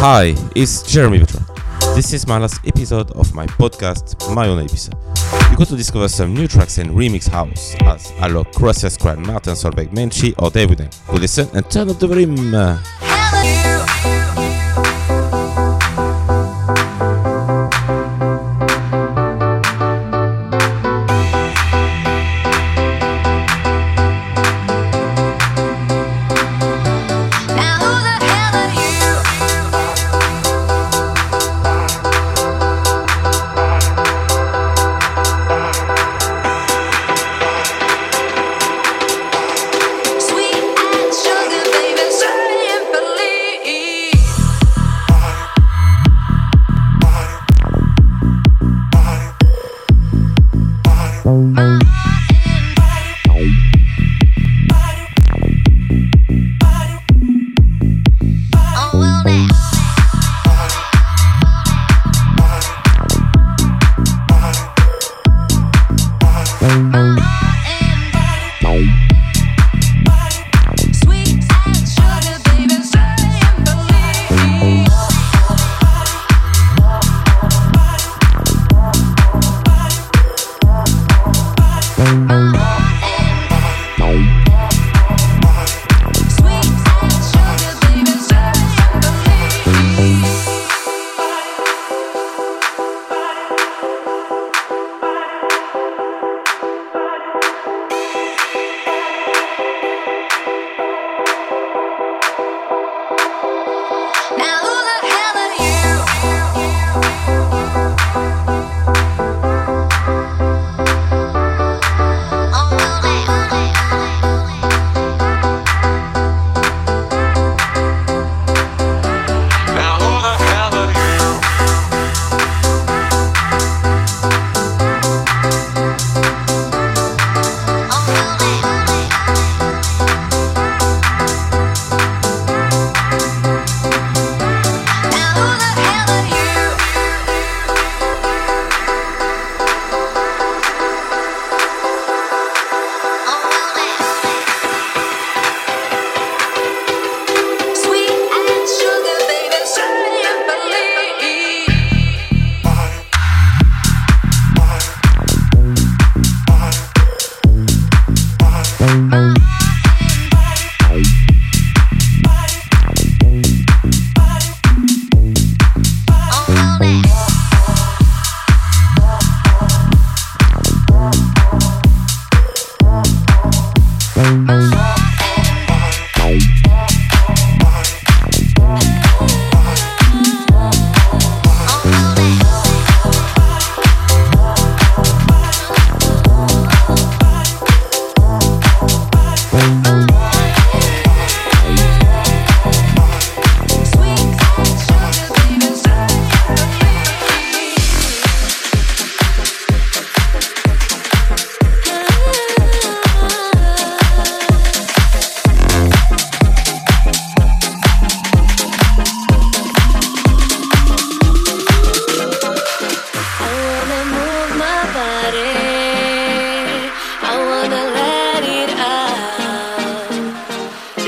Hi, it's Jeremy Vedra. This is my last episode of my podcast, My Own Ibiza. You got to discover some new tracks in Remix House as Alok, Croatia Squad, Martin Solveig, Menshee or David. Good listen and turn up the volume. Uh,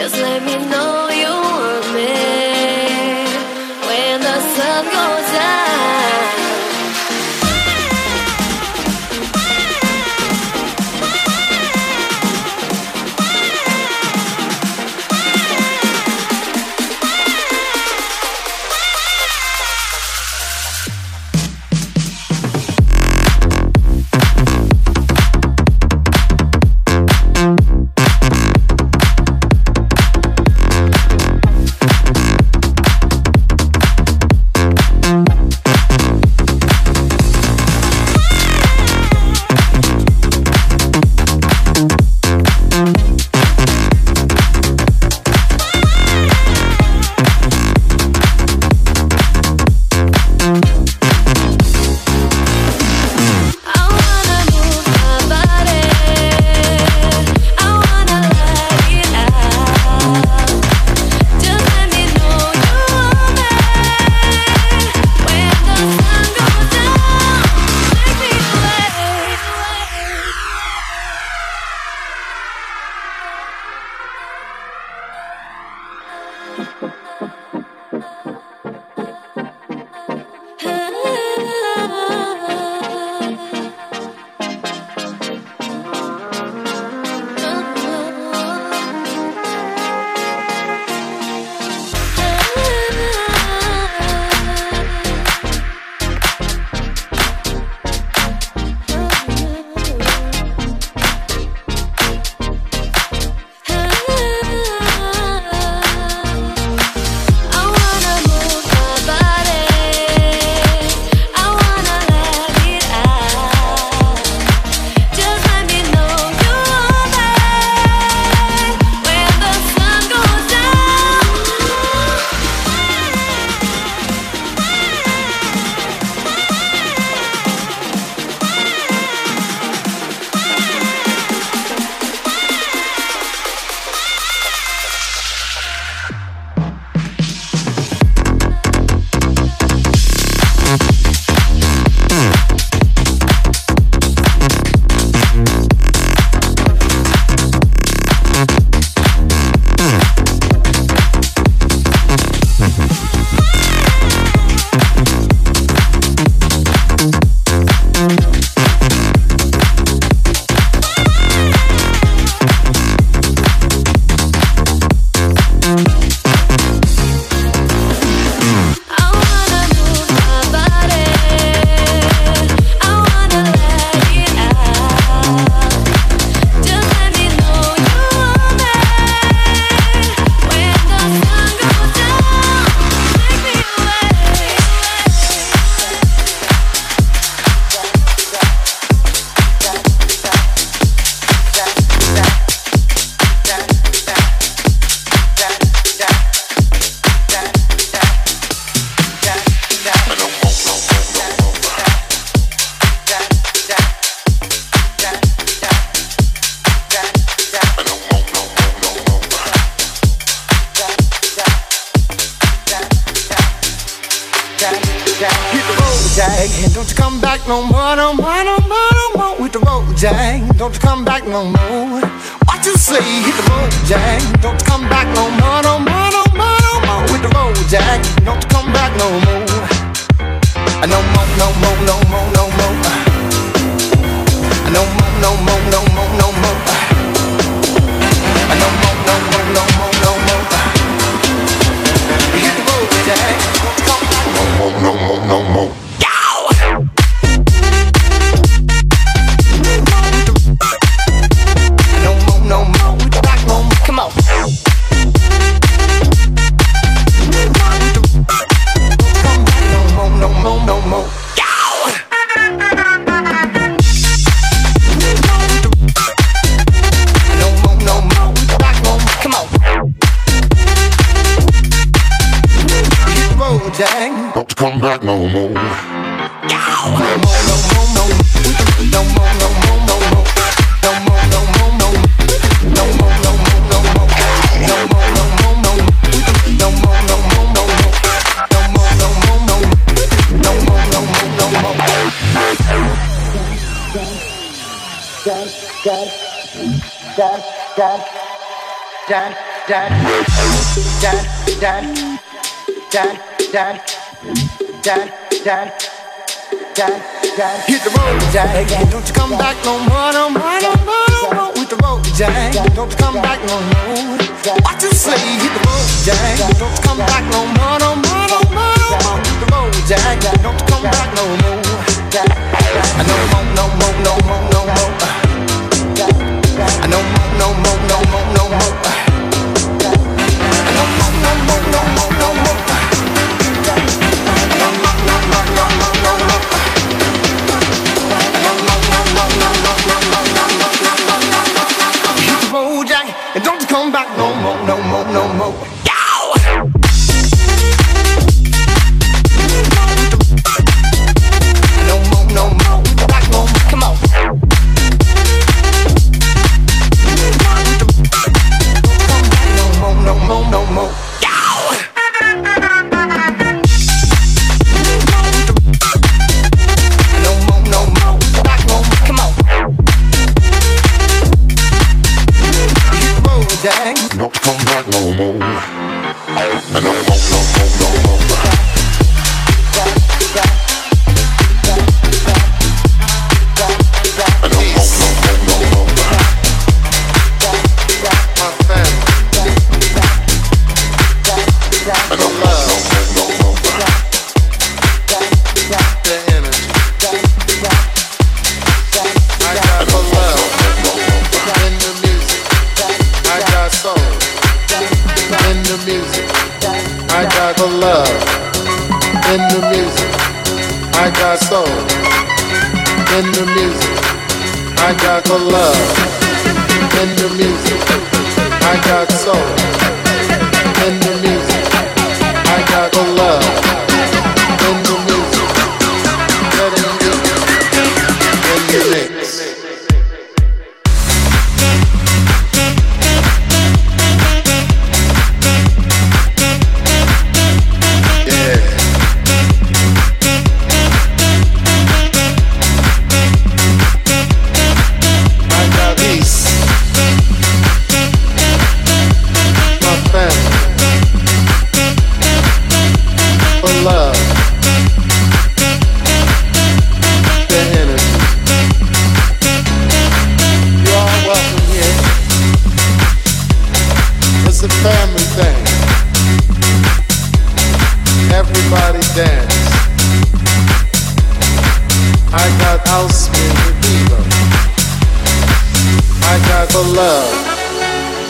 Just let me know you want me when the sun goes say? Hit the road, Jack, don't come back no more, no more, no more, no more. With the road, Jack, don't come back. No more, no more, no more, no more. No more, no more, no more, no back no more. No more, no more, no more. No more, no more, no more. No more, no Hit the road, Jack. Don't you come back no more, no more, no more, no more. With the road, Jack. Don't you come back no more. What you say? Hit the road, Jack. Don't you come back no more, no more, no more, no more. With the road, Jack. Don't you come back no more. No more, no more, no more, no more. No more, no more, no more, no more.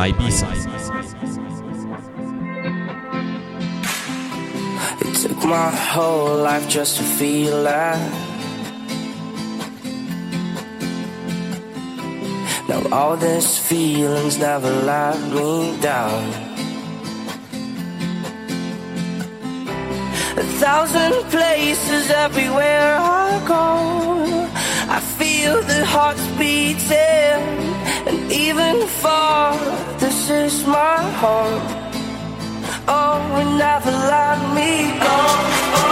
Ibiza. It took my whole life just to feel that. Now all these feelings never let me down. A thousand places everywhere I go. I feel the hearts beating and even far this is my home. Oh, and never let me go.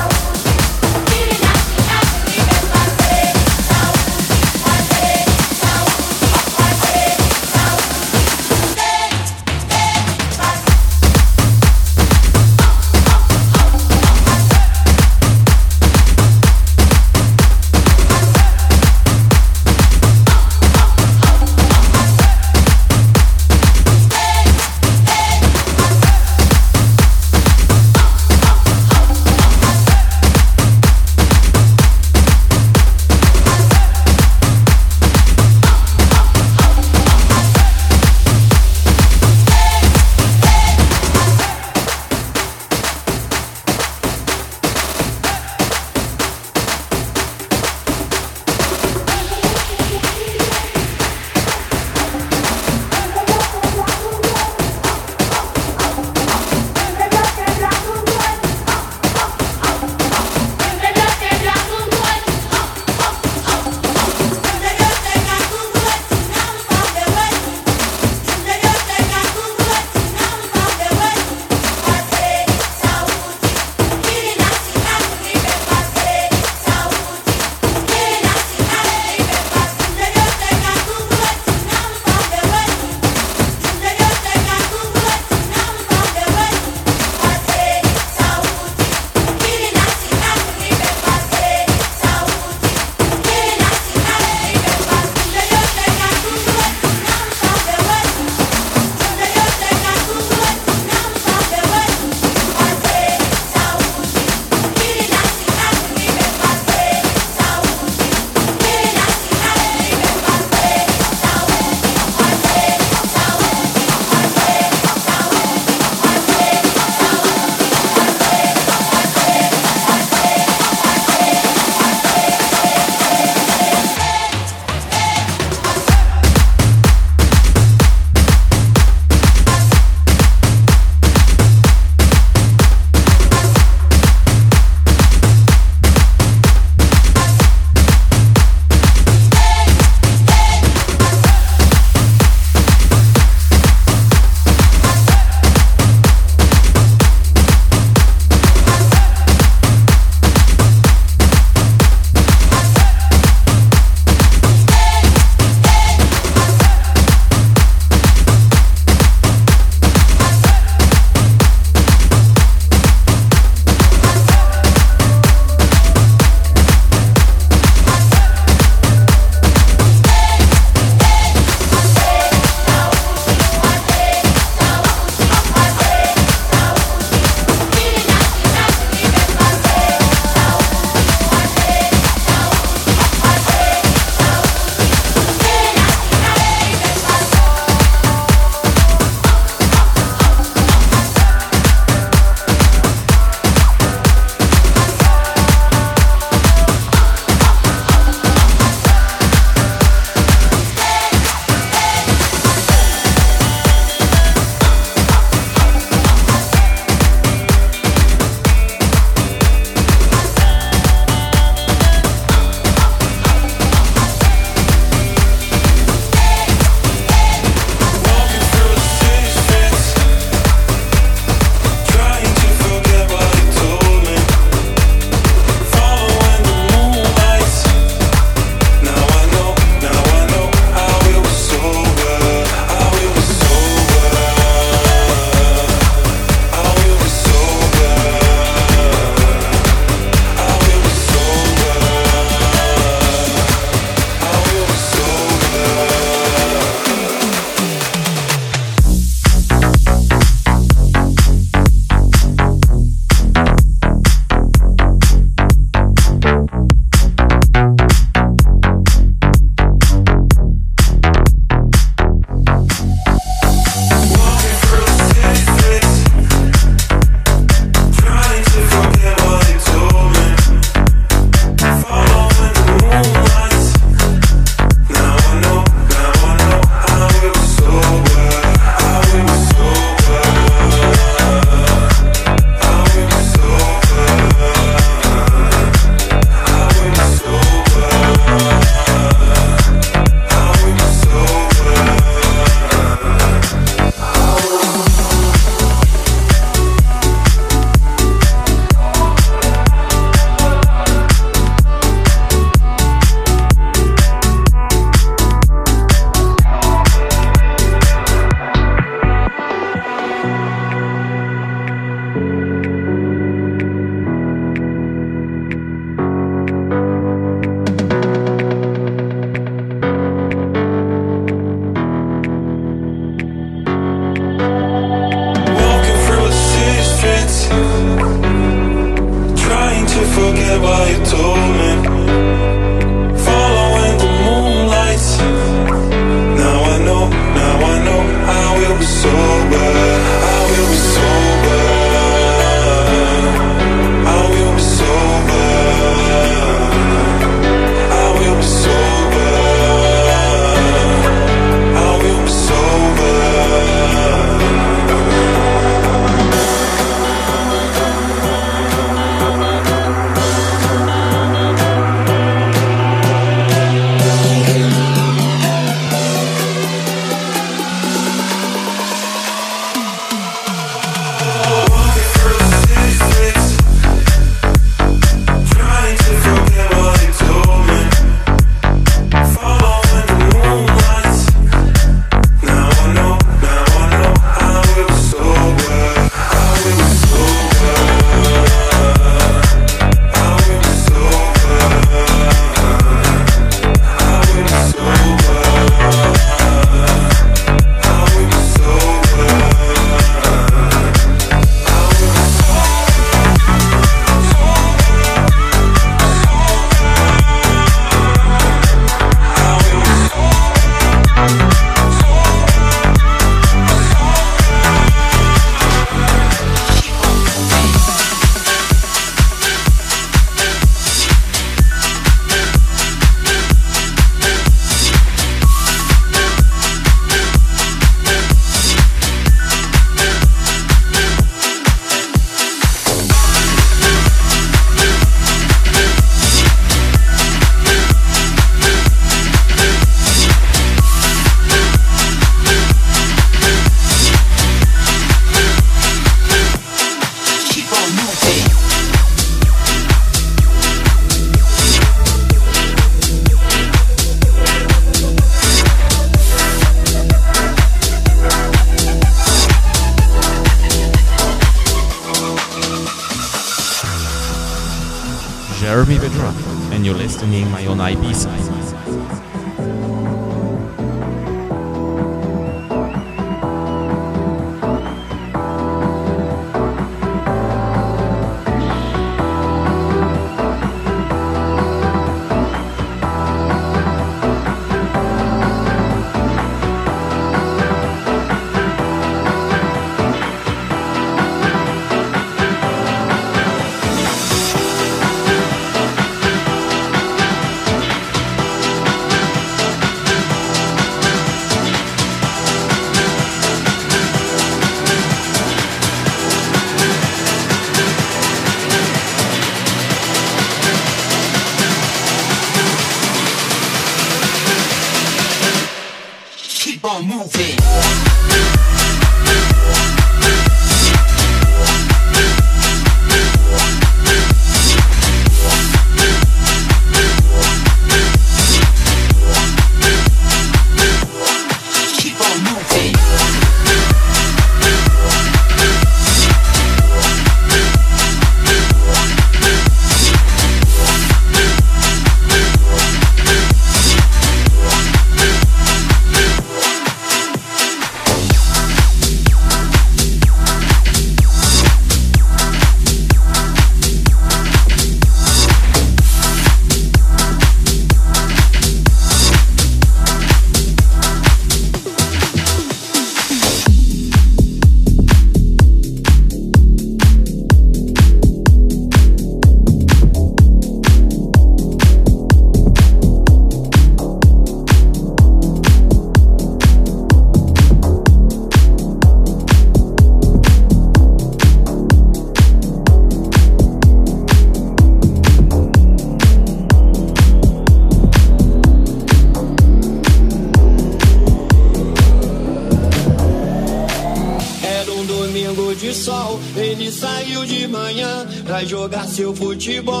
Futebol.